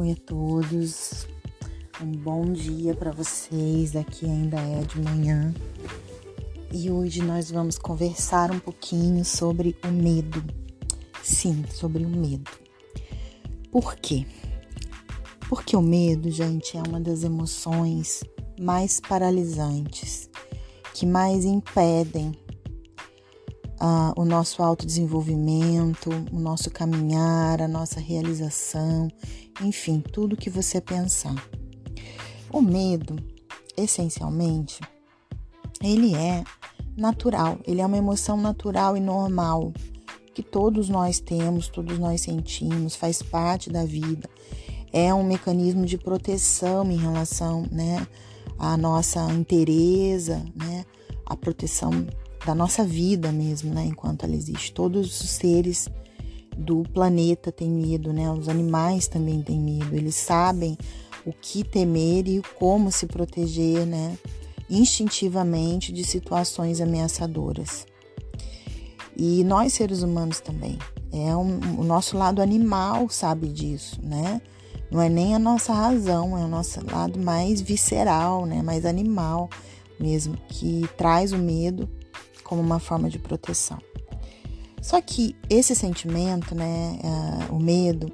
Oi a todos, um bom dia para vocês. Aqui ainda é de manhã e hoje nós vamos conversar um pouquinho sobre o medo. Sim, sobre o medo. Por quê? Porque o medo, gente, é uma das emoções mais paralisantes, que mais impedem uh, o nosso autodesenvolvimento, o nosso caminhar, a nossa realização, enfim, tudo que você pensar. O medo, essencialmente, ele é natural, ele é uma emoção natural e normal que todos nós temos, todos nós sentimos, faz parte da vida. É um mecanismo de proteção em relação, né, à nossa inteireza, né, a proteção da nossa vida mesmo, né? Enquanto ela existe. Todos os seres do planeta têm medo, né? Os animais também têm medo. Eles sabem o que temer e como se proteger, né? Instintivamente de situações ameaçadoras. E nós seres humanos também. É um, o nosso lado animal sabe disso, né? Não é nem a nossa razão, é o nosso lado mais visceral, né? Mais animal mesmo, que traz o medo como uma forma de proteção. Só que esse sentimento, né, uh, o medo,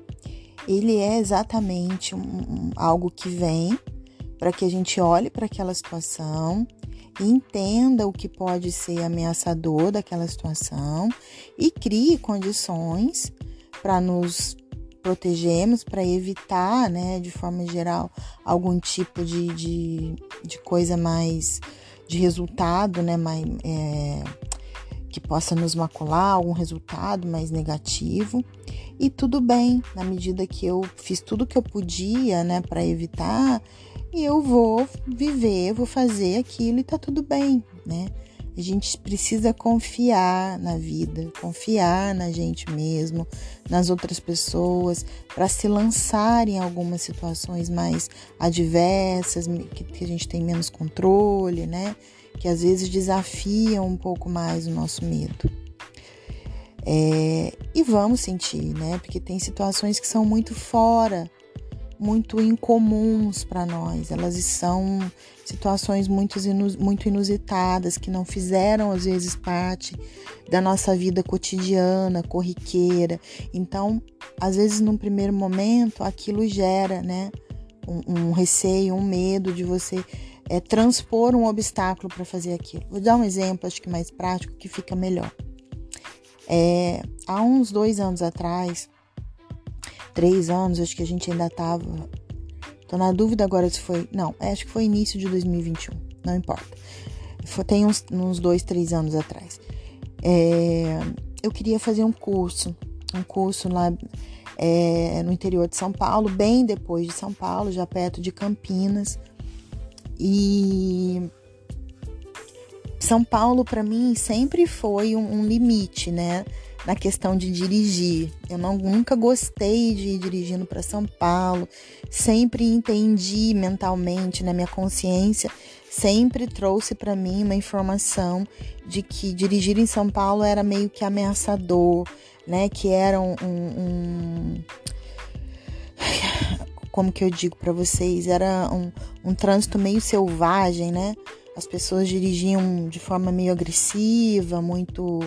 ele é exatamente um, um, algo que vem para que a gente olhe para aquela situação entenda o que pode ser ameaçador daquela situação e crie condições para nos protegermos, para evitar, né, de forma geral, algum tipo de, de, de coisa mais de resultado, né, mais, é, que possa nos macular, algum resultado mais negativo. E tudo bem, na medida que eu fiz tudo que eu podia, né, para evitar, e eu vou viver, vou fazer aquilo e tá tudo bem, né? A gente precisa confiar na vida, confiar na gente mesmo, nas outras pessoas, para se lançar em algumas situações mais adversas, que, a gente tem menos controle, né? Que às vezes desafiam um pouco mais o nosso medo. É, e vamos sentir, né? Porque tem situações que são muito fora muito incomuns para nós. Elas são situações muito, muito inusitadas que não fizeram às vezes parte da nossa vida cotidiana, corriqueira. Então, às vezes, num primeiro momento, aquilo gera, né, um, um receio, um medo de você é, transpor um obstáculo para fazer aquilo. Vou dar um exemplo, acho que mais prático, que fica melhor. É, há uns dois anos atrás, três anos, acho que a gente ainda tava. Tô na dúvida agora se foi. Não, é, acho que foi início de 2021. Não importa. Foi, tem uns, uns dois, três anos atrás. É, eu queria fazer um curso. Um curso lá é, no interior de São Paulo, bem depois de São Paulo, já perto de Campinas. E São Paulo, para mim, sempre foi um, um limite, né? na questão de dirigir. Eu não, nunca gostei de ir dirigindo para São Paulo, sempre entendi mentalmente, na minha consciência, sempre trouxe para mim uma informação de que dirigir em São Paulo era meio que ameaçador, né? Que era um, um, um como que eu digo para vocês, era um, um trânsito meio selvagem, né? As pessoas dirigiam de forma meio agressiva, muito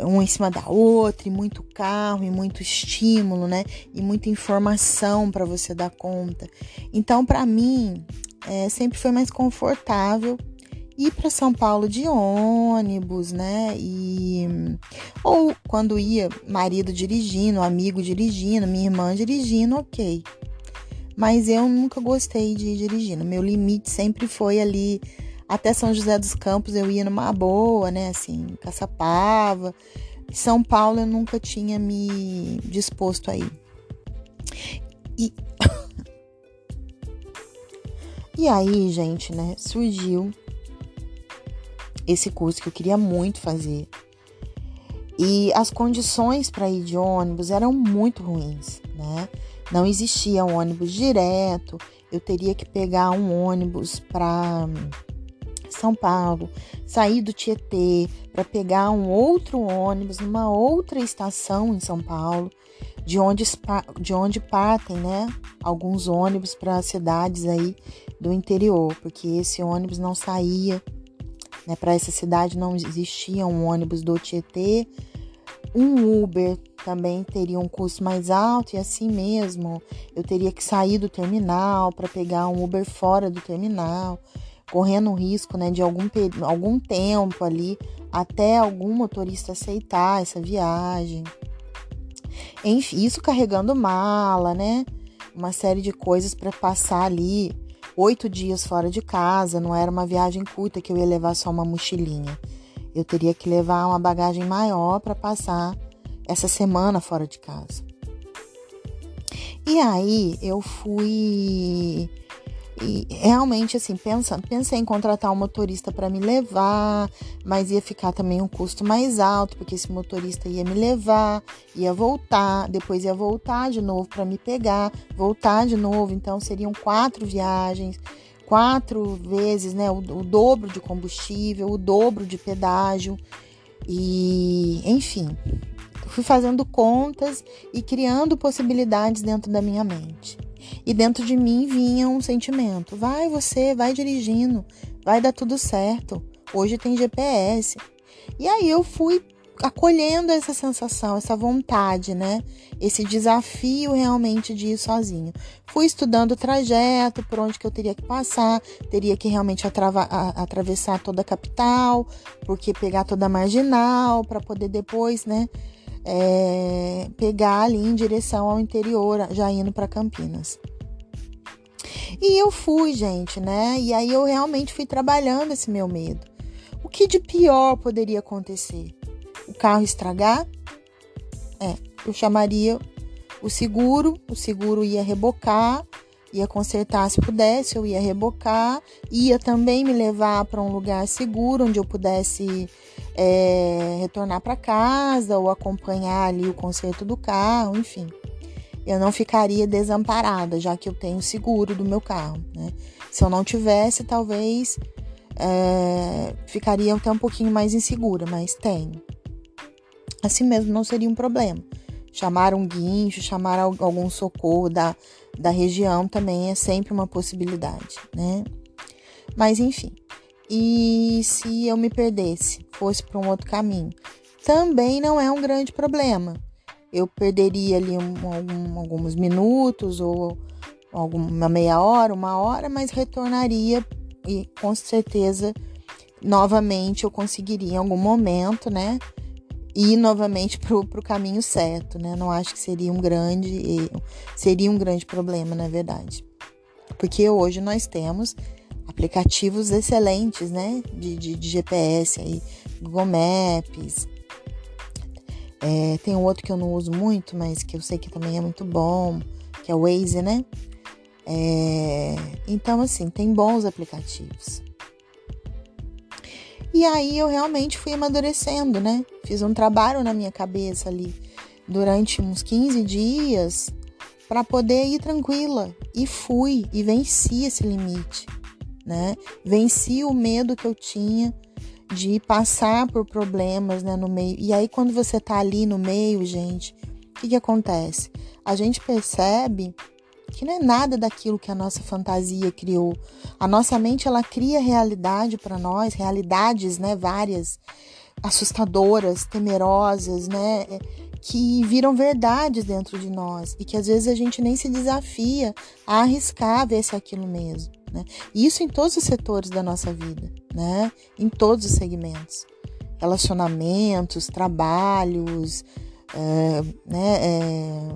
um em cima da outra, e muito carro, e muito estímulo, né? E muita informação para você dar conta. Então, para mim, é, sempre foi mais confortável ir para São Paulo de ônibus, né? E ou quando ia marido dirigindo, amigo dirigindo, minha irmã dirigindo, ok. Mas eu nunca gostei de ir dirigindo. Meu limite sempre foi ali até São José dos Campos eu ia numa boa, né? Assim, Caçapava. São Paulo eu nunca tinha me disposto a ir. E, e aí, gente, né? Surgiu esse curso que eu queria muito fazer. E as condições para ir de ônibus eram muito ruins, né? Não existia ônibus direto, eu teria que pegar um ônibus para de São Paulo, sair do Tietê para pegar um outro ônibus numa outra estação em São Paulo, de onde, de onde partem, né, alguns ônibus para cidades aí do interior, porque esse ônibus não saía, né, para essa cidade não existia um ônibus do Tietê. Um Uber também teria um custo mais alto e assim mesmo eu teria que sair do terminal para pegar um Uber fora do terminal, correndo o risco né, de algum, algum tempo ali até algum motorista aceitar essa viagem. Enfim, isso carregando mala, né? Uma série de coisas para passar ali oito dias fora de casa. Não era uma viagem curta que eu ia levar só uma mochilinha. Eu teria que levar uma bagagem maior para passar essa semana fora de casa. E aí eu fui e realmente, assim, pensando, pensei em contratar um motorista para me levar, mas ia ficar também um custo mais alto, porque esse motorista ia me levar, ia voltar, depois ia voltar de novo para me pegar, voltar de novo, então seriam quatro viagens, quatro vezes, né, o, o dobro de combustível, o dobro de pedágio, e enfim, fui fazendo contas e criando possibilidades dentro da minha mente. E dentro de mim vinha um sentimento: vai você, vai dirigindo, vai dar tudo certo. Hoje tem GPS. E aí eu fui acolhendo essa sensação, essa vontade, né? Esse desafio realmente de ir sozinho. Fui estudando o trajeto, por onde que eu teria que passar, teria que realmente atravessar toda a capital, porque pegar toda a marginal para poder depois, né? É, pegar ali em direção ao interior, já indo para Campinas. E eu fui, gente, né? E aí eu realmente fui trabalhando esse meu medo. O que de pior poderia acontecer? O carro estragar? É, eu chamaria o seguro, o seguro ia rebocar, ia consertar se pudesse, eu ia rebocar, ia também me levar para um lugar seguro onde eu pudesse é, retornar para casa ou acompanhar ali o conserto do carro, enfim. Eu não ficaria desamparada, já que eu tenho seguro do meu carro. Né? Se eu não tivesse, talvez é, ficaria até um pouquinho mais insegura, mas tenho. Assim mesmo não seria um problema. Chamar um guincho, chamar algum socorro da, da região também é sempre uma possibilidade, né? Mas enfim, e se eu me perdesse, fosse para um outro caminho, também não é um grande problema. Eu perderia ali um, algum, alguns minutos ou alguma meia hora, uma hora, mas retornaria e com certeza novamente eu conseguiria em algum momento, né? Ir novamente para o caminho certo, né? Não acho que seria um grande seria um grande problema, na verdade. Porque hoje nós temos aplicativos excelentes, né? De, de, de GPS aí, Google Maps. É, tem um outro que eu não uso muito, mas que eu sei que também é muito bom, que é o Waze, né? É, então, assim, tem bons aplicativos. E aí eu realmente fui amadurecendo, né? Fiz um trabalho na minha cabeça ali durante uns 15 dias para poder ir tranquila. E fui e venci esse limite né? Venci o medo que eu tinha de passar por problemas, né, no meio. E aí quando você tá ali no meio, gente, o que que acontece? A gente percebe que não é nada daquilo que a nossa fantasia criou. A nossa mente ela cria realidade para nós, realidades, né, várias assustadoras, temerosas, né, que viram verdades dentro de nós e que às vezes a gente nem se desafia a arriscar ver se é aquilo mesmo. Né? Isso em todos os setores da nossa vida, né? em todos os segmentos. Relacionamentos, trabalhos, é, né? É,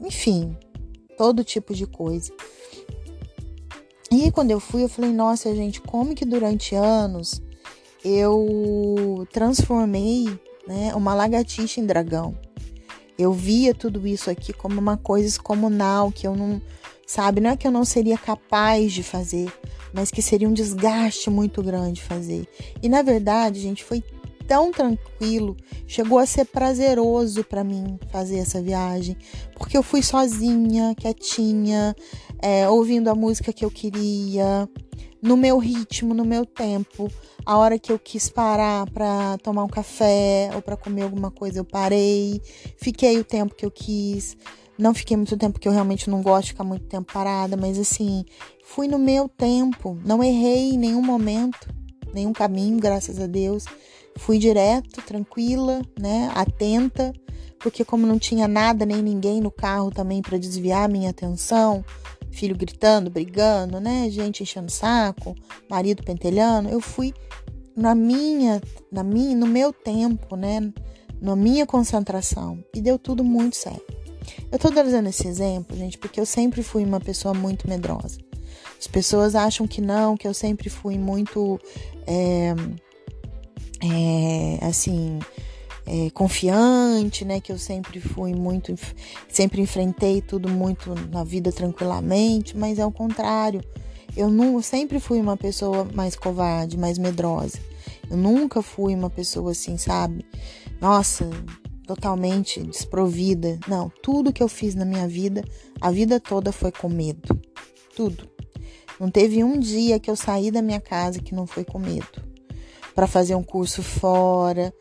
enfim, todo tipo de coisa. E quando eu fui, eu falei, nossa, gente, como que durante anos eu transformei né, uma lagartixa em dragão. Eu via tudo isso aqui como uma coisa excomunal, que eu não, sabe? Não é que eu não seria capaz de fazer, mas que seria um desgaste muito grande fazer. E na verdade, gente, foi tão tranquilo, chegou a ser prazeroso para mim fazer essa viagem, porque eu fui sozinha, quietinha, é, ouvindo a música que eu queria, no meu ritmo, no meu tempo. A hora que eu quis parar para tomar um café ou para comer alguma coisa, eu parei, fiquei o tempo que eu quis. Não fiquei muito tempo, porque eu realmente não gosto de ficar muito tempo parada, mas assim, fui no meu tempo, não errei em nenhum momento, nenhum caminho, graças a Deus. Fui direto, tranquila, né, atenta, porque como não tinha nada nem ninguém no carro também para desviar a minha atenção, filho gritando, brigando, né, gente enchendo saco, marido pentelhando, eu fui na minha, na minha, no meu tempo, né, na minha concentração e deu tudo muito certo. Eu tô trazendo esse exemplo, gente, porque eu sempre fui uma pessoa muito medrosa. As pessoas acham que não, que eu sempre fui muito, é, é, assim, é, confiante, né? Que eu sempre fui muito, sempre enfrentei tudo muito na vida tranquilamente, mas é o contrário. Eu não, sempre fui uma pessoa mais covarde, mais medrosa. Eu nunca fui uma pessoa assim, sabe? Nossa, totalmente desprovida. Não, tudo que eu fiz na minha vida, a vida toda foi com medo. Tudo. Não teve um dia que eu saí da minha casa que não foi com medo. Para fazer um curso fora,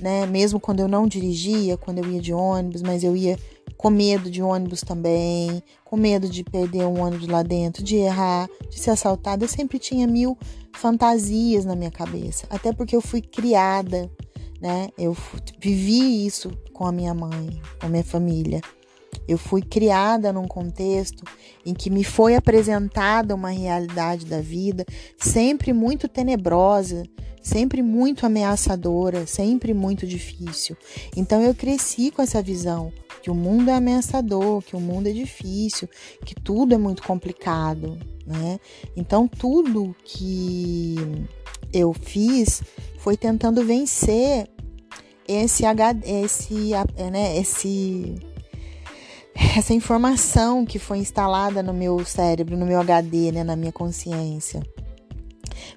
né? Mesmo quando eu não dirigia, quando eu ia de ônibus, mas eu ia com medo de ônibus também, com medo de perder um ônibus lá dentro, de errar, de ser assaltada. Eu sempre tinha mil fantasias na minha cabeça, até porque eu fui criada né? Eu vivi isso com a minha mãe, com a minha família. Eu fui criada num contexto em que me foi apresentada uma realidade da vida sempre muito tenebrosa, sempre muito ameaçadora, sempre muito difícil. Então eu cresci com essa visão que o mundo é ameaçador, que o mundo é difícil, que tudo é muito complicado, né? Então tudo que eu fiz foi tentando vencer esse esse né, esse essa informação que foi instalada no meu cérebro, no meu HD, né, na minha consciência.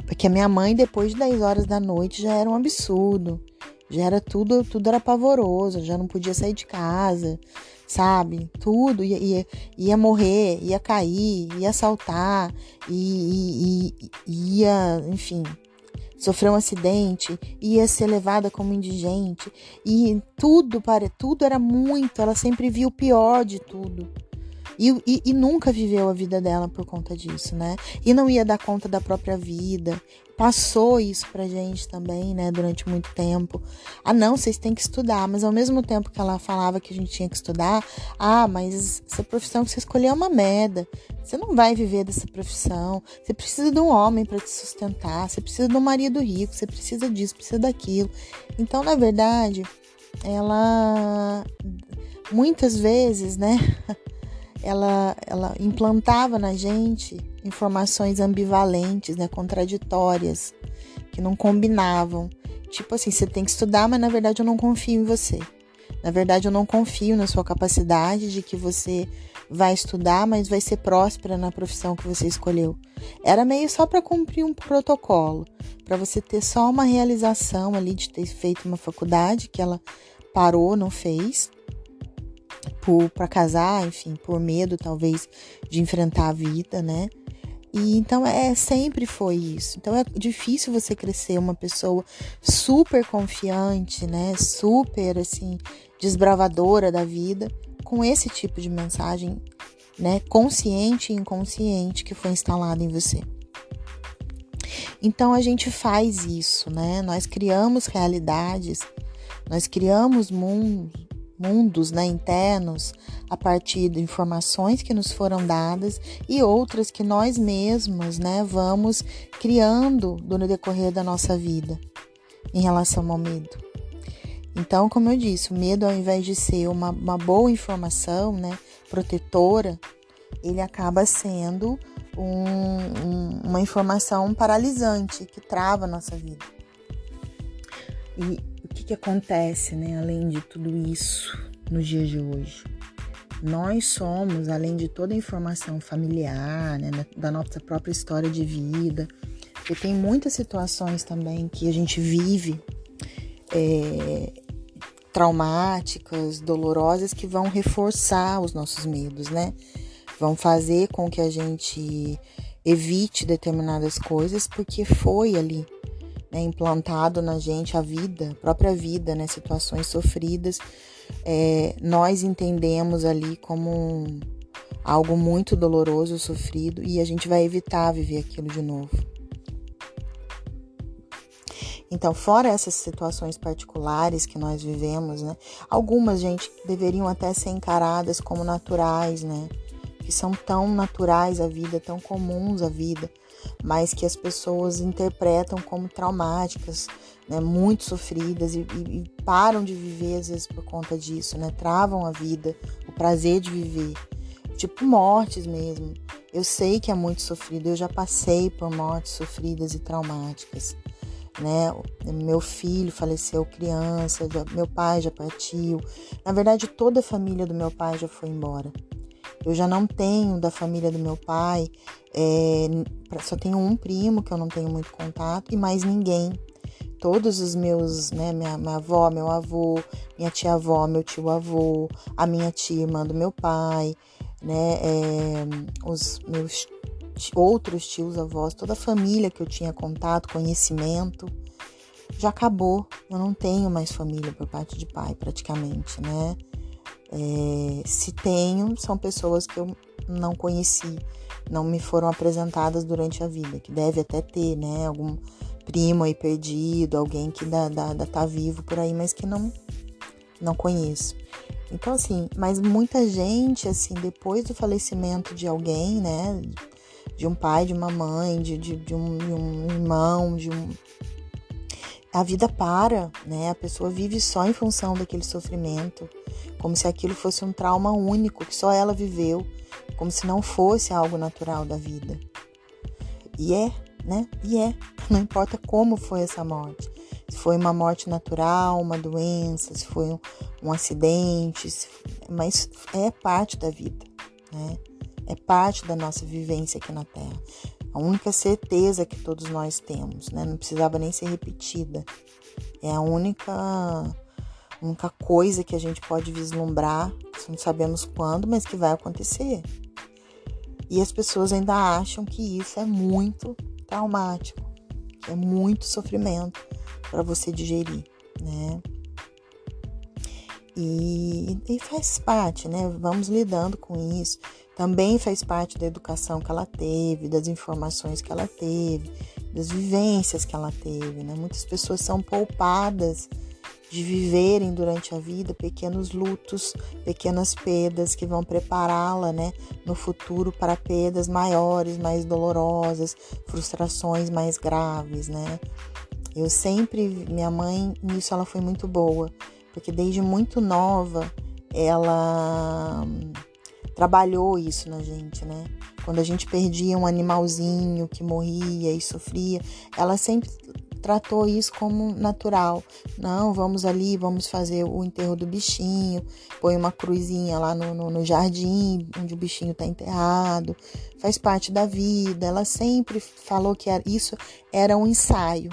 Porque a minha mãe depois de 10 horas da noite já era um absurdo. Já era tudo, tudo era pavoroso, já não podia sair de casa, sabe? Tudo ia, ia, ia morrer, ia cair, ia saltar, ia, ia, enfim, sofreu um acidente, ia ser levada como indigente, e tudo para tudo era muito, ela sempre viu o pior de tudo. E, e, e, nunca viveu a vida dela por conta disso, né? E não ia dar conta da própria vida. Passou isso pra gente também, né? Durante muito tempo. Ah, não, vocês têm que estudar. Mas ao mesmo tempo que ela falava que a gente tinha que estudar, ah, mas essa profissão que você escolheu é uma merda. Você não vai viver dessa profissão. Você precisa de um homem para te sustentar. Você precisa de um marido rico. Você precisa disso, precisa daquilo. Então, na verdade, ela muitas vezes, né? ela, ela implantava na gente informações ambivalentes, né, contraditórias, que não combinavam. Tipo assim, você tem que estudar, mas na verdade eu não confio em você. Na verdade, eu não confio na sua capacidade de que você vai estudar, mas vai ser próspera na profissão que você escolheu. Era meio só para cumprir um protocolo, para você ter só uma realização ali de ter feito uma faculdade que ela parou, não fez, para casar, enfim, por medo talvez de enfrentar a vida, né? E então é sempre foi isso. Então é difícil você crescer uma pessoa super confiante, né? Super assim desbravadora da vida com esse tipo de mensagem, né? Consciente e inconsciente que foi instalada em você. Então a gente faz isso, né? Nós criamos realidades, nós criamos mundos, mundos né, internos a partir de informações que nos foram dadas e outras que nós mesmos né, vamos criando no decorrer da nossa vida em relação ao medo. Então, como eu disse, o medo, ao invés de ser uma, uma boa informação né, protetora, ele acaba sendo um, um, uma informação paralisante que trava a nossa vida. E que, que acontece, né, além de tudo isso nos dias de hoje? Nós somos, além de toda a informação familiar, né, da nossa própria história de vida, porque tem muitas situações também que a gente vive é, traumáticas, dolorosas, que vão reforçar os nossos medos, né? Vão fazer com que a gente evite determinadas coisas, porque foi ali né, implantado na gente a vida, a própria vida, né, situações sofridas, é, nós entendemos ali como algo muito doloroso, sofrido, e a gente vai evitar viver aquilo de novo. Então, fora essas situações particulares que nós vivemos, né? Algumas, gente, deveriam até ser encaradas como naturais, né? Que são tão naturais à vida, tão comuns à vida, mas que as pessoas interpretam como traumáticas, né? Muito sofridas e, e, e param de viver às vezes por conta disso, né? Travam a vida, o prazer de viver. Tipo mortes mesmo. Eu sei que é muito sofrido, eu já passei por mortes sofridas e traumáticas né? Meu filho faleceu criança, meu pai já partiu. Na verdade, toda a família do meu pai já foi embora. Eu já não tenho da família do meu pai, é, só tenho um primo que eu não tenho muito contato e mais ninguém. Todos os meus, né, minha, minha avó, meu avô, minha tia-avó, meu tio-avô, a minha tia, irmã do meu pai, né, é, os meus outros tios, avós, toda a família que eu tinha contato, conhecimento, já acabou. Eu não tenho mais família por parte de pai, praticamente, né? É, se tenho, são pessoas que eu não conheci, não me foram apresentadas durante a vida, que deve até ter, né? Algum primo aí perdido, alguém que ainda, ainda tá vivo por aí, mas que não, não conheço. Então, assim, mas muita gente, assim, depois do falecimento de alguém, né? de um pai, de uma mãe, de, de, de, um, de um irmão, de um. A vida para, né? A pessoa vive só em função daquele sofrimento, como se aquilo fosse um trauma único que só ela viveu, como se não fosse algo natural da vida. E é, né? E é. Não importa como foi essa morte. Se foi uma morte natural, uma doença, se foi um, um acidente, se, mas é parte da vida, né? é parte da nossa vivência aqui na Terra. A única certeza que todos nós temos, né? Não precisava nem ser repetida. É a única, única coisa que a gente pode vislumbrar, não sabemos quando, mas que vai acontecer. E as pessoas ainda acham que isso é muito traumático, que é muito sofrimento para você digerir, né? E, e, faz parte, né? Vamos lidando com isso também faz parte da educação que ela teve, das informações que ela teve, das vivências que ela teve. Né? Muitas pessoas são poupadas de viverem durante a vida pequenos lutos, pequenas perdas que vão prepará-la né, no futuro para perdas maiores, mais dolorosas, frustrações mais graves. Né? Eu sempre, minha mãe, nisso ela foi muito boa, porque desde muito nova ela trabalhou isso na gente, né? Quando a gente perdia um animalzinho que morria e sofria, ela sempre tratou isso como natural. Não, vamos ali, vamos fazer o enterro do bichinho, põe uma cruzinha lá no, no, no jardim onde o bichinho está enterrado, faz parte da vida. Ela sempre falou que isso era um ensaio,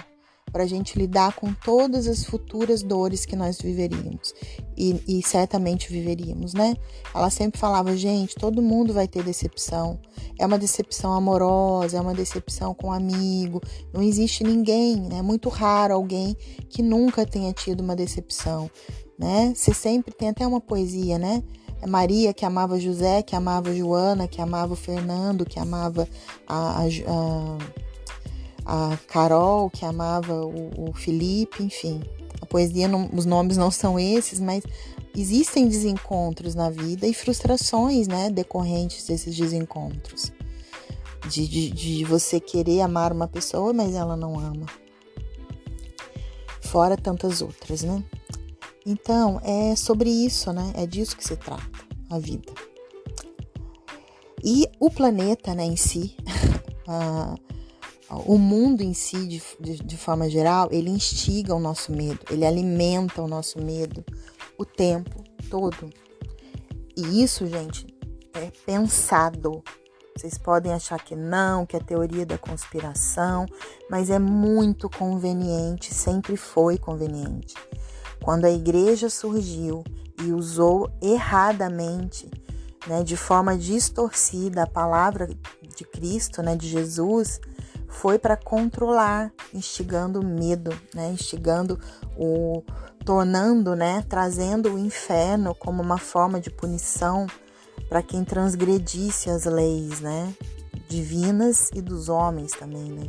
para a gente lidar com todas as futuras dores que nós viveríamos e, e, certamente viveríamos, né? Ela sempre falava, gente, todo mundo vai ter decepção. É uma decepção amorosa, é uma decepção com um amigo. Não existe ninguém, né? É muito raro alguém que nunca tenha tido uma decepção, né? Você sempre tem até uma poesia, né? É Maria que amava José, que amava Joana, que amava o Fernando, que amava a, a, a a Carol, que amava o, o Felipe, enfim. A poesia, não, os nomes não são esses, mas existem desencontros na vida e frustrações, né, decorrentes desses desencontros. De, de, de você querer amar uma pessoa, mas ela não ama. Fora tantas outras, né? Então, é sobre isso, né? É disso que se trata a vida. E o planeta, né, em si, a, o mundo em si, de, de, de, forma geral, ele instiga o nosso medo, ele alimenta o nosso medo o tempo todo. E isso, gente, é pensado. Vocês podem achar que não, que é teoria da conspiração, mas é muito conveniente, sempre foi conveniente. Quando a igreja surgiu e usou erradamente, né, de forma distorcida a palavra de Cristo, né, de Jesus, foi para controlar, instigando medo, né, instigando o tornando, né, trazendo o inferno como uma forma de punição para quem transgredisse as leis, né? Divinas e dos homens também, né?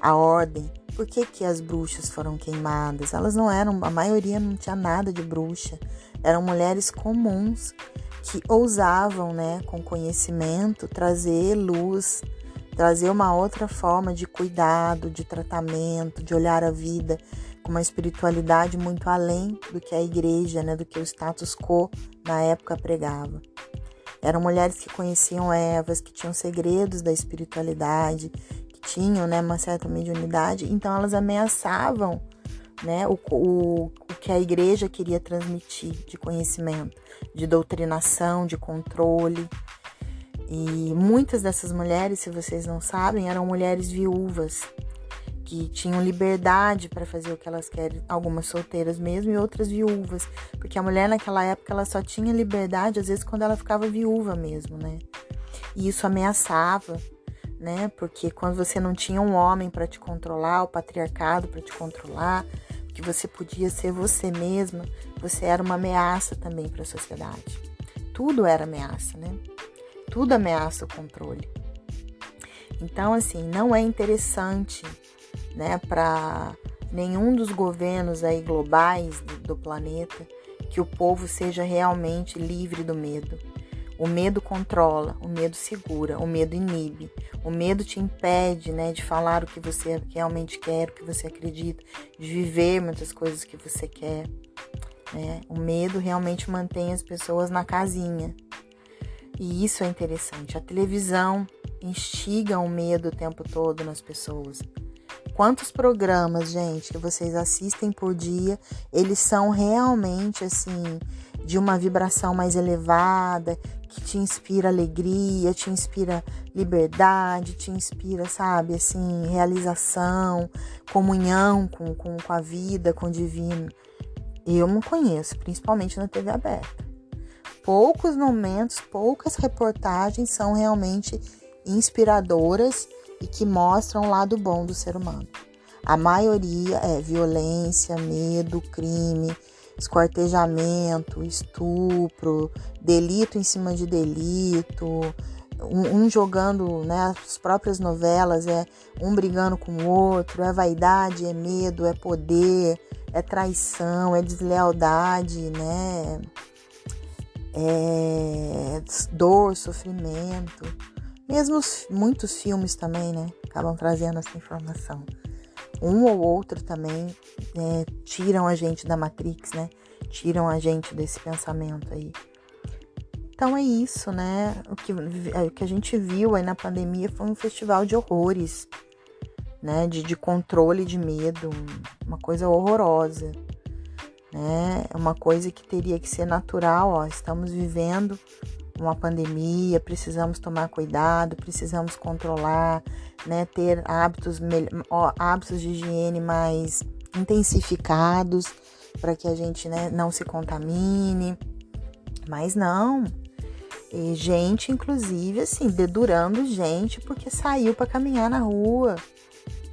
A ordem. Por que, que as bruxas foram queimadas? Elas não eram, a maioria não tinha nada de bruxa. Eram mulheres comuns que ousavam, né, com conhecimento, trazer luz, trazer uma outra forma de cuidado, de tratamento, de olhar a vida com uma espiritualidade muito além do que a igreja, né, do que o status quo na época pregava. Eram mulheres que conheciam ervas, que tinham segredos da espiritualidade, que tinham né, uma certa mediunidade, então elas ameaçavam né, o, o, o que a igreja queria transmitir de conhecimento, de doutrinação, de controle. E muitas dessas mulheres, se vocês não sabem, eram mulheres viúvas que tinham liberdade para fazer o que elas querem, algumas solteiras mesmo e outras viúvas, porque a mulher naquela época ela só tinha liberdade às vezes quando ela ficava viúva mesmo, né? E isso ameaçava, né? Porque quando você não tinha um homem para te controlar, o patriarcado para te controlar, que você podia ser você mesma, você era uma ameaça também para a sociedade. Tudo era ameaça, né? Tudo ameaça o controle. Então, assim, não é interessante né, para nenhum dos governos aí globais do, planeta que o povo seja realmente livre do medo. O medo controla, o medo segura, o medo inibe. O medo te impede, né, de falar o que você realmente quer, o que você acredita, de viver muitas coisas que você quer. Né? O medo realmente mantém as pessoas na casinha. E isso é interessante. A televisão instiga o medo o tempo todo nas pessoas. Quantos programas, gente, que vocês assistem por dia, eles são realmente assim de uma vibração mais elevada, que te inspira alegria, te inspira liberdade, te inspira, sabe, assim, realização, comunhão com, com, com a vida, com o divino. Eu não conheço, principalmente na TV aberta. Poucos momentos, poucas reportagens são realmente inspiradoras e que mostram o lado bom do ser humano. A maioria é violência, medo, crime, esquartejamento, estupro, delito em cima de delito, um, um, jogando né, as próprias novelas, é um brigando com o outro, é vaidade, é medo, é poder, é traição, é deslealdade, né? É dor, sofrimento. Mesmo os, muitos filmes também, né? Acabam trazendo essa informação. Um ou outro também é, tiram a gente da Matrix, né? Tiram a gente desse pensamento aí. Então é isso, né? O que, o que a gente viu aí na pandemia foi um festival de horrores, né? De, de controle de medo, uma coisa horrorosa, né? É uma coisa que teria que ser natural, ó. Estamos vivendo uma pandemia, precisamos tomar cuidado, precisamos controlar, né, ter hábitos, hábitos de higiene mais intensificados para que a gente né, não se contamine. Mas não. E gente, inclusive, assim, dedurando gente porque saiu para caminhar na rua,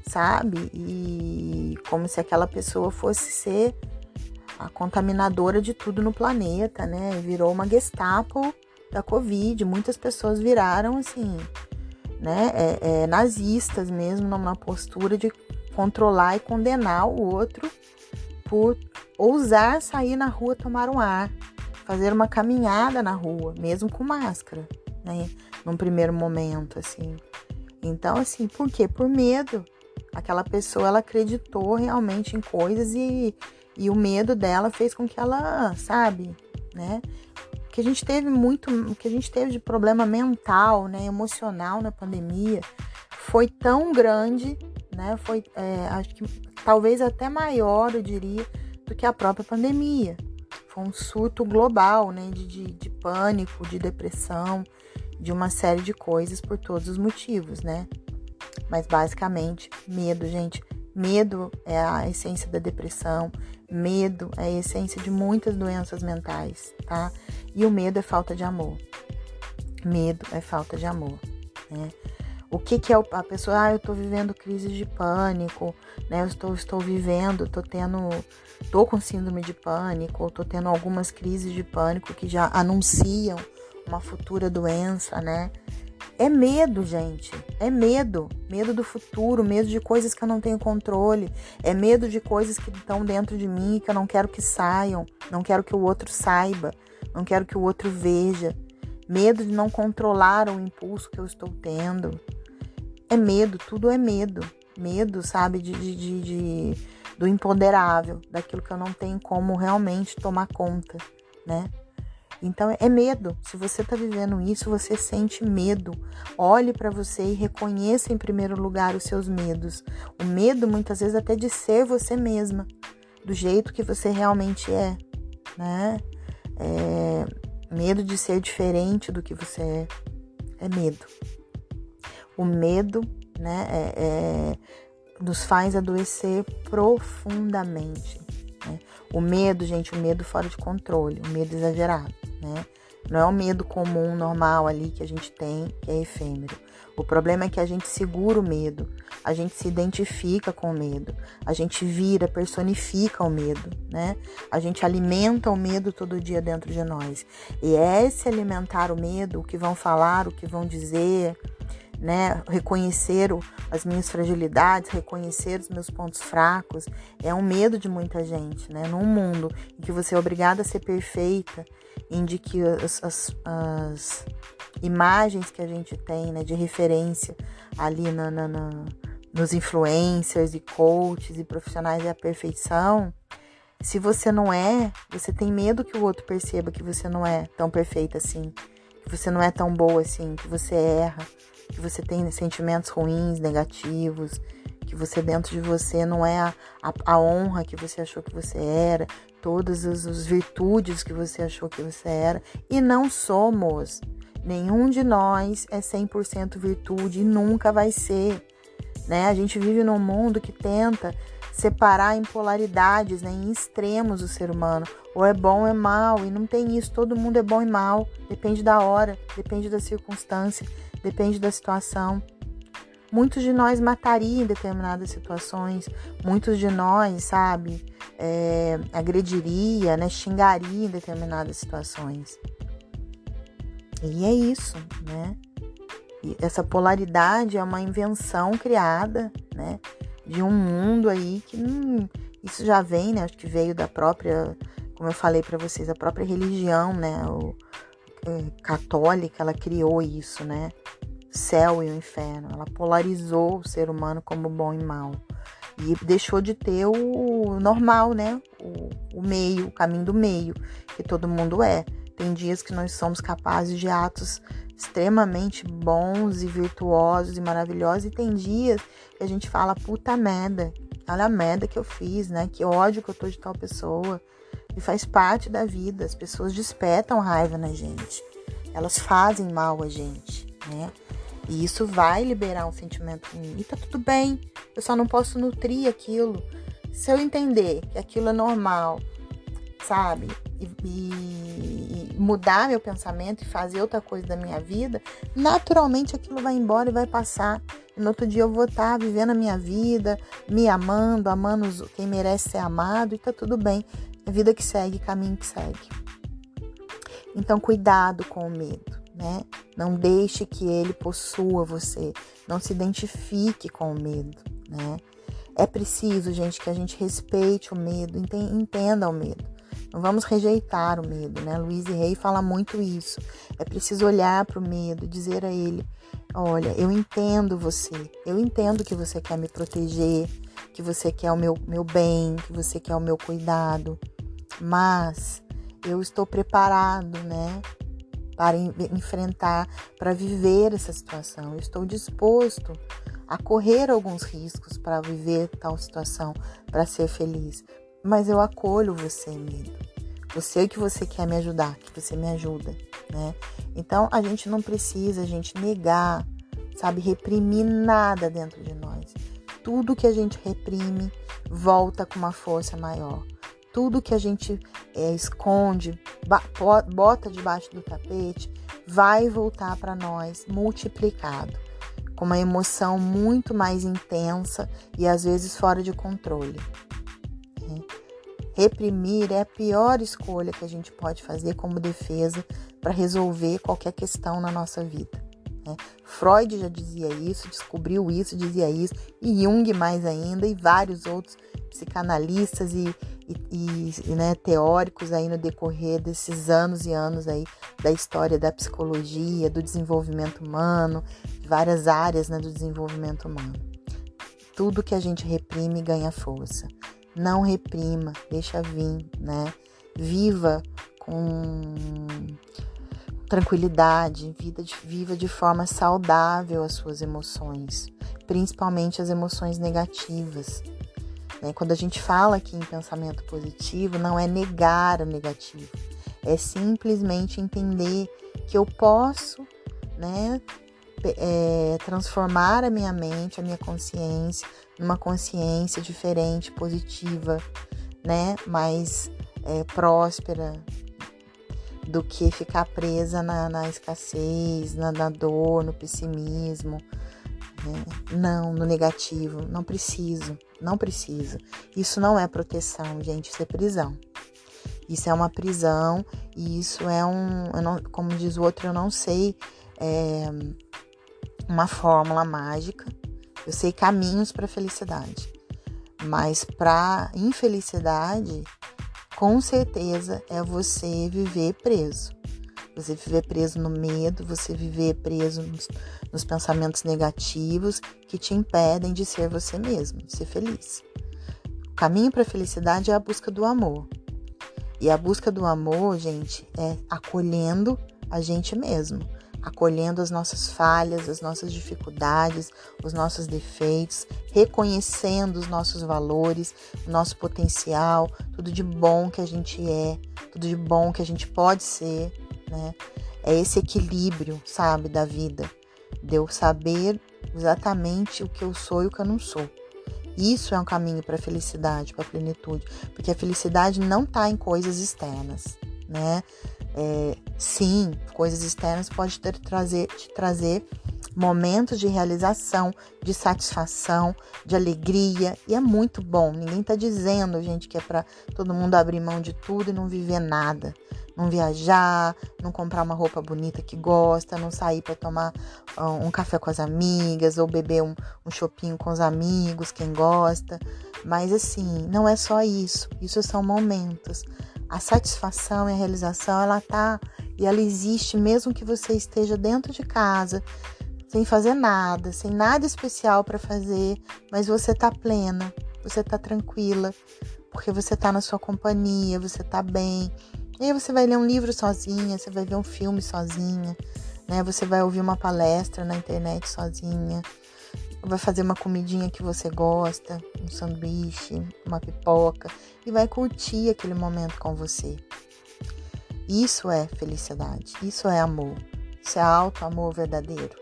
sabe? E como se aquela pessoa fosse ser a contaminadora de tudo no planeta, né? Virou uma Gestapo da Covid. Muitas pessoas viraram assim, né, é, é, nazistas mesmo, numa postura de controlar e condenar o outro por ousar sair na rua tomar um ar, fazer uma caminhada na rua, mesmo com máscara, né, num primeiro momento, assim. Então, assim, por quê? Por medo. Aquela pessoa, ela acreditou realmente em coisas e, e o medo dela fez com que ela, sabe, né, que a gente teve muito, o que a gente teve de problema mental, né, emocional na pandemia, foi tão grande, né, foi, é, acho que talvez até maior, eu diria, do que a própria pandemia. Foi um surto global, né, de, de, de pânico, de depressão, de uma série de coisas por todos os motivos, né? Mas basicamente, medo, gente. Medo é a essência da depressão, medo é a essência de muitas doenças mentais, tá? E o medo é falta de amor. Medo é falta de amor, né? O que, que é a pessoa? Ah, eu estou vivendo crise de pânico, né? Eu estou, estou vivendo, estou tendo, estou com síndrome de pânico, estou tendo algumas crises de pânico que já anunciam uma futura doença, né? É medo, gente. É medo. Medo do futuro, medo de coisas que eu não tenho controle. É medo de coisas que estão dentro de mim que eu não quero que saiam. Não quero que o outro saiba. Não quero que o outro veja. Medo de não controlar o impulso que eu estou tendo é medo, tudo é medo. Medo, sabe, de, de, de, de, do empoderável, daquilo que eu não tenho como realmente tomar conta, né? Então é medo. Se você está vivendo isso, você sente medo. Olhe para você e reconheça em primeiro lugar os seus medos. O medo, muitas vezes, até de ser você mesma, do jeito que você realmente é, né? É, medo de ser diferente do que você é. É medo. O medo, né, é, é, nos faz adoecer profundamente. Né? O medo, gente, o medo fora de controle, o medo exagerado, né? Não é o medo comum, normal ali que a gente tem, que é efêmero. O problema é que a gente segura o medo, a gente se identifica com o medo, a gente vira, personifica o medo, né? A gente alimenta o medo todo dia dentro de nós. E é esse alimentar o medo, o que vão falar, o que vão dizer, né? Reconhecer as minhas fragilidades, reconhecer os meus pontos fracos, é um medo de muita gente, né? Num mundo em que você é obrigada a ser perfeita, em que as, as, as imagens que a gente tem, né, de referência ali na, na, na, nos influencers e coaches e profissionais da perfeição, se você não é, você tem medo que o outro perceba que você não é tão perfeita assim, que você não é tão boa assim, que você erra, que você tem sentimentos ruins, negativos, que você dentro de você não é a, a, a honra que você achou que você era, todas as, as virtudes que você achou que você era, e não somos. Nenhum de nós é 100% virtude e nunca vai ser. Né? A gente vive num mundo que tenta separar em polaridades, né? em extremos o ser humano. Ou é bom ou é mal, e não tem isso. Todo mundo é bom e mal. Depende da hora, depende da circunstância depende da situação. Muitos de nós matariam em determinadas situações, muitos de nós, sabe, é, agrediria, né, xingaria em determinadas situações. E é isso, né? E essa polaridade é uma invenção criada, né, de um mundo aí que não, isso já vem, né? Acho que veio da própria, como eu falei para vocês, a própria religião, né? O, católica, ela criou isso, né? Céu e o inferno. Ela polarizou o ser humano como bom e mal. E deixou de ter o normal, né? O, o meio, o caminho do meio, que todo mundo é. Tem dias que nós somos capazes de atos extremamente bons e virtuosos e maravilhosos, e tem dias que a gente fala, puta merda, olha a merda que eu fiz, né? Que ódio que eu tô de tal pessoa. E faz parte da vida. As pessoas despertam raiva na gente. Elas fazem mal a gente, né? E isso vai liberar um sentimento ruim. E tá tudo bem. Eu só não posso nutrir aquilo. Se eu entender que aquilo é normal, sabe? E, e, mudar meu pensamento e fazer outra coisa da minha vida, naturalmente aquilo vai embora e vai passar. E no outro dia eu vou estar vivendo a minha vida, me amando, amando quem merece ser amado, e tá tudo bem. Vida que segue, caminho que segue. Então, cuidado com o medo, né? Não deixe que ele possua você. Não se identifique com o medo, né? É preciso, gente, que a gente respeite o medo, entenda o medo. Não vamos rejeitar o medo, né? Luiz Rey fala muito isso. É preciso olhar para o medo, dizer a ele: Olha, eu entendo você, eu entendo que você quer me proteger, que você quer o meu, meu bem, que você quer o meu cuidado, mas eu estou preparado, né? Para enfrentar, para viver essa situação. Eu estou disposto a correr alguns riscos para viver tal situação, para ser feliz. Mas eu acolho você, medo. Eu sei que você quer me ajudar, que você me ajuda. né? Então a gente não precisa, a gente negar, sabe, reprimir nada dentro de nós. Tudo que a gente reprime volta com uma força maior. Tudo que a gente é, esconde, bota debaixo do tapete, vai voltar para nós multiplicado, com uma emoção muito mais intensa e às vezes fora de controle. Reprimir é a pior escolha que a gente pode fazer como defesa para resolver qualquer questão na nossa vida. Né? Freud já dizia isso, descobriu isso, dizia isso, e Jung mais ainda, e vários outros psicanalistas e, e, e né, teóricos aí no decorrer desses anos e anos aí da história da psicologia, do desenvolvimento humano, várias áreas né, do desenvolvimento humano. Tudo que a gente reprime ganha força. Não reprima, deixa vir, né? Viva com tranquilidade, vida de, viva de forma saudável as suas emoções, principalmente as emoções negativas. Né? Quando a gente fala aqui em pensamento positivo, não é negar o negativo, é simplesmente entender que eu posso, né, é, transformar a minha mente, a minha consciência, numa consciência diferente, positiva, né, mais é, próspera, do que ficar presa na, na escassez, na, na, dor, no pessimismo. Né? Não, no negativo. Não preciso, não preciso. Isso não é proteção, gente, isso é prisão. Isso é uma prisão e isso é um, não, como diz o outro, eu não sei é, uma fórmula mágica. Eu sei caminhos para felicidade, mas para infelicidade com certeza é você viver preso. Você viver preso no medo, você viver preso nos, nos pensamentos negativos que te impedem de ser você mesmo, de ser feliz. O caminho para a felicidade é a busca do amor. E a busca do amor, gente, é acolhendo a gente mesmo acolhendo as nossas falhas, as nossas dificuldades, os nossos defeitos, reconhecendo os nossos valores, o nosso potencial, tudo de bom que a gente é, tudo de bom que a gente pode ser, né? É esse equilíbrio, sabe, da vida, de eu saber exatamente o que eu sou e o que eu não sou. Isso é um caminho para a felicidade, para a plenitude, porque a felicidade não está em coisas externas, né? É, sim, coisas externas podem te trazer, te trazer momentos de realização, de satisfação, de alegria, e é muito bom. Ninguém está dizendo, gente, que é para todo mundo abrir mão de tudo e não viver nada. Não viajar, não comprar uma roupa bonita que gosta, não sair para tomar uh, um café com as amigas ou beber um, um chopinho com os amigos, quem gosta. Mas assim, não é só isso. Isso são momentos a satisfação e a realização, ela tá e ela existe mesmo que você esteja dentro de casa, sem fazer nada, sem nada especial para fazer, mas você tá plena, você tá tranquila, porque você tá na sua companhia, você tá bem. E aí você vai ler um livro sozinha, você vai ver um filme sozinha, né? Você vai ouvir uma palestra na internet sozinha vai fazer uma comidinha que você gosta, um sanduíche, uma pipoca e vai curtir aquele momento com você. Isso é felicidade, isso é amor, isso é alto amor verdadeiro,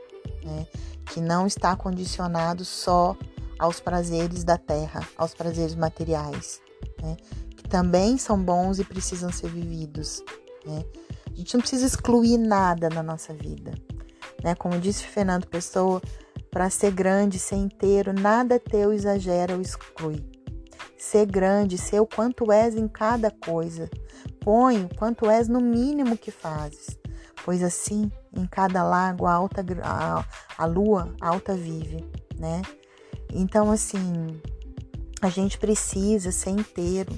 né? Que não está condicionado só aos prazeres da terra, aos prazeres materiais, né? Que também são bons e precisam ser vividos, né? A gente não precisa excluir nada na nossa vida, né? Como disse Fernando Pessoa, para ser grande, ser inteiro, nada teu exagera ou exclui. Ser grande, ser o quanto és em cada coisa. Põe o quanto és no mínimo que fazes. Pois assim, em cada lago a, alta, a, a lua alta vive, né? Então, assim, a gente precisa ser inteiro,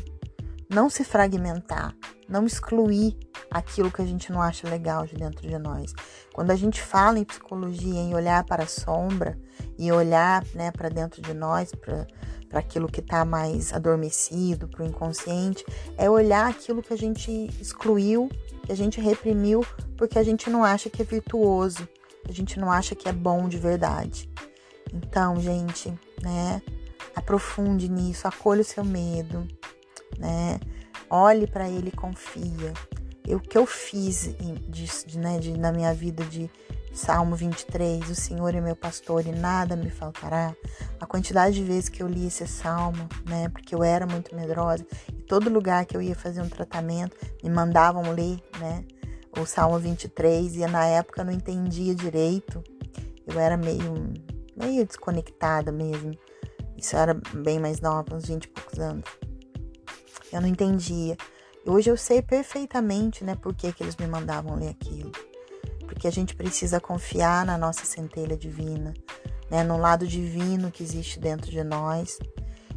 não se fragmentar, não excluir aquilo que a gente não acha legal de dentro de nós. Quando a gente fala em psicologia, em olhar para a sombra e olhar né, para dentro de nós, para aquilo que está mais adormecido, para o inconsciente, é olhar aquilo que a gente excluiu, que a gente reprimiu, porque a gente não acha que é virtuoso, a gente não acha que é bom de verdade. Então, gente, né, aprofunde nisso, acolha o seu medo, né? Olhe para ele e confia. o que eu fiz de, né, de, na minha vida de Salmo 23, o Senhor é meu pastor e nada me faltará. A quantidade de vezes que eu li esse salmo, né, porque eu era muito medrosa, e todo lugar que eu ia fazer um tratamento, me mandavam ler, né, o Salmo 23, e na época eu não entendia direito. Eu era meio meio desconectada mesmo. Isso era bem mais nova, uns 20 e poucos anos. Eu não entendia. Hoje eu sei perfeitamente, né, por que, que eles me mandavam ler aquilo. Porque a gente precisa confiar na nossa centelha divina, né, no lado divino que existe dentro de nós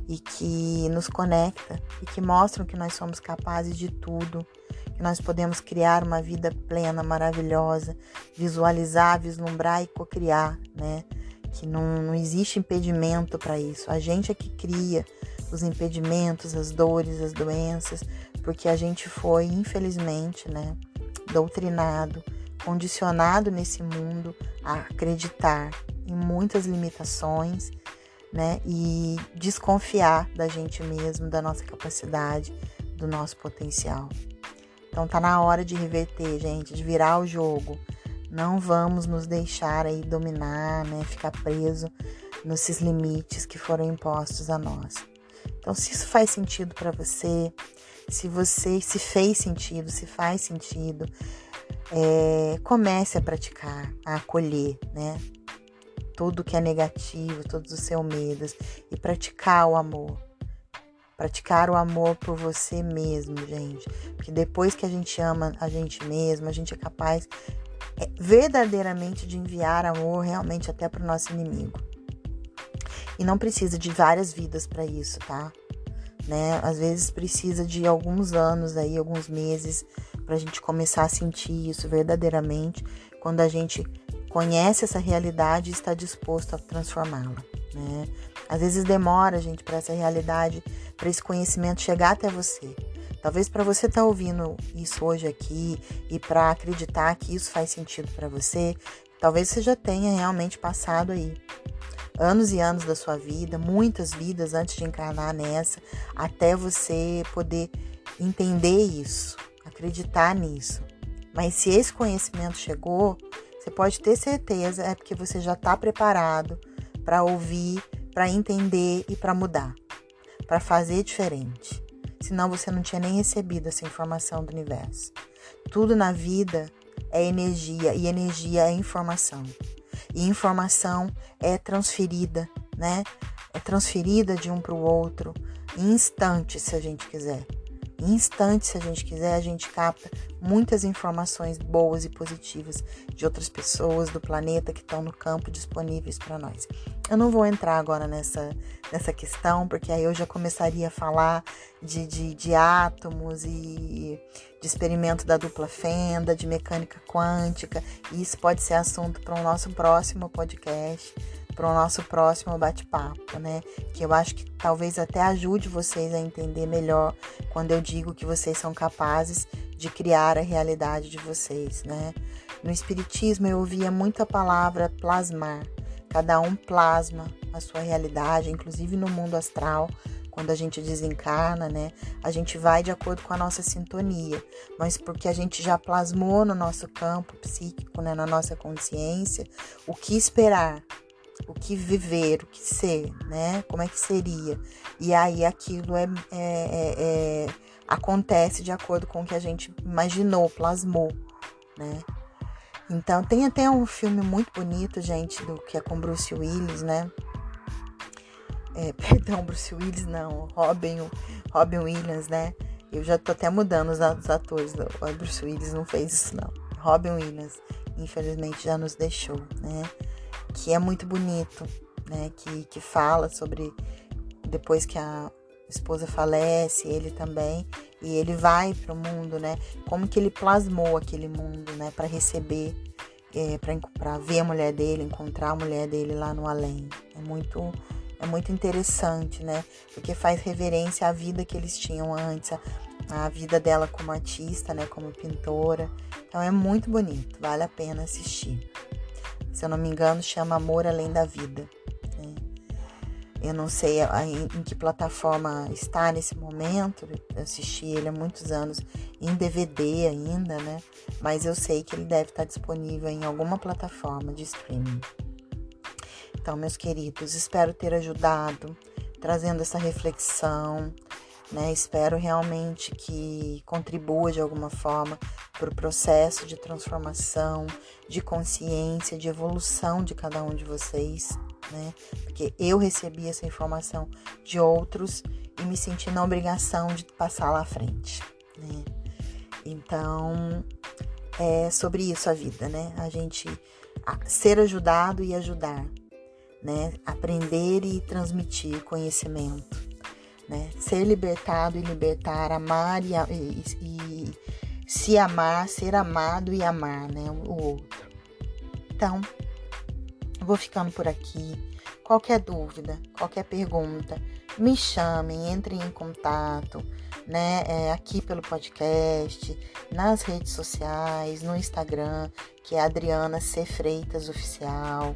e que nos conecta e que mostram que nós somos capazes de tudo, que nós podemos criar uma vida plena, maravilhosa, visualizar, vislumbrar e cocriar, né? Que não, não existe impedimento para isso. A gente é que cria os impedimentos, as dores, as doenças, porque a gente foi, infelizmente, né, doutrinado, condicionado nesse mundo a acreditar em muitas limitações, né, e desconfiar da gente mesmo, da nossa capacidade, do nosso potencial. Então tá na hora de reverter, gente, de virar o jogo. Não vamos nos deixar aí dominar, né, ficar preso nesses limites que foram impostos a nós. Então, se isso faz sentido para você, se você se fez sentido, se faz sentido, é, comece a praticar, a acolher, né? Tudo que é negativo, todos os seus medos e praticar o amor. Praticar o amor por você mesmo, gente. Porque depois que a gente ama a gente mesmo, a gente é capaz é, verdadeiramente de enviar amor realmente até para o nosso inimigo. E não precisa de várias vidas para isso, tá? Né? Às vezes precisa de alguns anos aí, alguns meses para a gente começar a sentir isso verdadeiramente, quando a gente conhece essa realidade e está disposto a transformá-la, né? Às vezes demora, gente, para essa realidade, para esse conhecimento chegar até você. Talvez para você estar tá ouvindo isso hoje aqui e para acreditar que isso faz sentido para você, talvez você já tenha realmente passado aí anos e anos da sua vida, muitas vidas antes de encarnar nessa, até você poder entender isso, acreditar nisso. Mas se esse conhecimento chegou, você pode ter certeza é porque você já está preparado para ouvir, para entender e para mudar, para fazer diferente. Senão você não tinha nem recebido essa informação do universo. Tudo na vida é energia e energia é informação e informação é transferida, né? É transferida de um para o outro em instantes, se a gente quiser. Em instantes, se a gente quiser, a gente capta muitas informações boas e positivas de outras pessoas do planeta que estão no campo disponíveis para nós. Eu não vou entrar agora nessa, nessa questão, porque aí eu já começaria a falar de, de, de átomos e de experimento da dupla fenda, de mecânica quântica, e isso pode ser assunto para o nosso próximo podcast para o nosso próximo bate-papo, né? Que eu acho que talvez até ajude vocês a entender melhor quando eu digo que vocês são capazes de criar a realidade de vocês, né? No Espiritismo eu ouvia muita palavra plasmar. Cada um plasma a sua realidade, inclusive no mundo astral, quando a gente desencarna, né? A gente vai de acordo com a nossa sintonia, mas porque a gente já plasmou no nosso campo psíquico, né? Na nossa consciência, o que esperar, o que viver, o que ser, né? Como é que seria? E aí aquilo é, é, é, é, acontece de acordo com o que a gente imaginou, plasmou, né? Então tem até um filme muito bonito, gente, do que é com Bruce Willis, né? É, perdão, Bruce Willis não, Robin, Robin Williams, né? Eu já tô até mudando os atores. O Bruce Willis não fez isso, não. Robin Williams, infelizmente, já nos deixou, né? Que é muito bonito, né? Que, que fala sobre depois que a esposa falece, ele também, e ele vai para o mundo, né? Como que ele plasmou aquele mundo, né? Para receber, é, para ver a mulher dele, encontrar a mulher dele lá no além. É muito, é muito interessante, né? Porque faz reverência à vida que eles tinham antes, a vida dela como artista, né? Como pintora. Então é muito bonito, vale a pena assistir se eu não me engano, chama Amor Além da Vida. Né? Eu não sei em, que plataforma está nesse momento. Eu assisti ele há muitos anos em DVD ainda, né? Mas eu sei que ele deve estar disponível em alguma plataforma de streaming. Então, meus queridos, espero ter ajudado, trazendo essa reflexão, né? Espero realmente que contribua de alguma forma para o processo de transformação, de consciência, de evolução de cada um de vocês, né? Porque eu recebi essa informação de outros e me senti na obrigação de passar lá à frente, né? Então, é sobre isso a vida, né? A gente ser ajudado e ajudar, né? Aprender e transmitir conhecimento, né? Ser libertado e libertar, amar e, e, e se amar, ser amado e amar, né? O outro. Então, vou ficando por aqui. Qualquer dúvida, qualquer pergunta, me chamem, entrem em contato, né? É, aqui pelo podcast, nas redes sociais, no Instagram, que é Adriana C. Freitas Oficial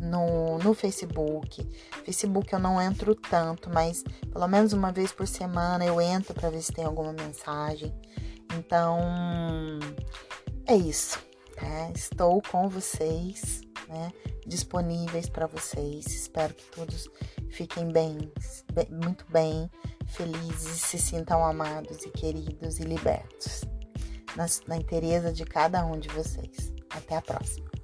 no, no Facebook. Facebook eu não entro tanto, mas pelo menos uma vez por semana eu entro para ver se tem alguma mensagem. Então, é isso. Tá? Estou com vocês, né? disponíveis para vocês. Espero que todos fiquem bem, bem, muito bem, felizes, se sintam amados e queridos e libertos. Na, na interesa de cada um de vocês. Até a próxima.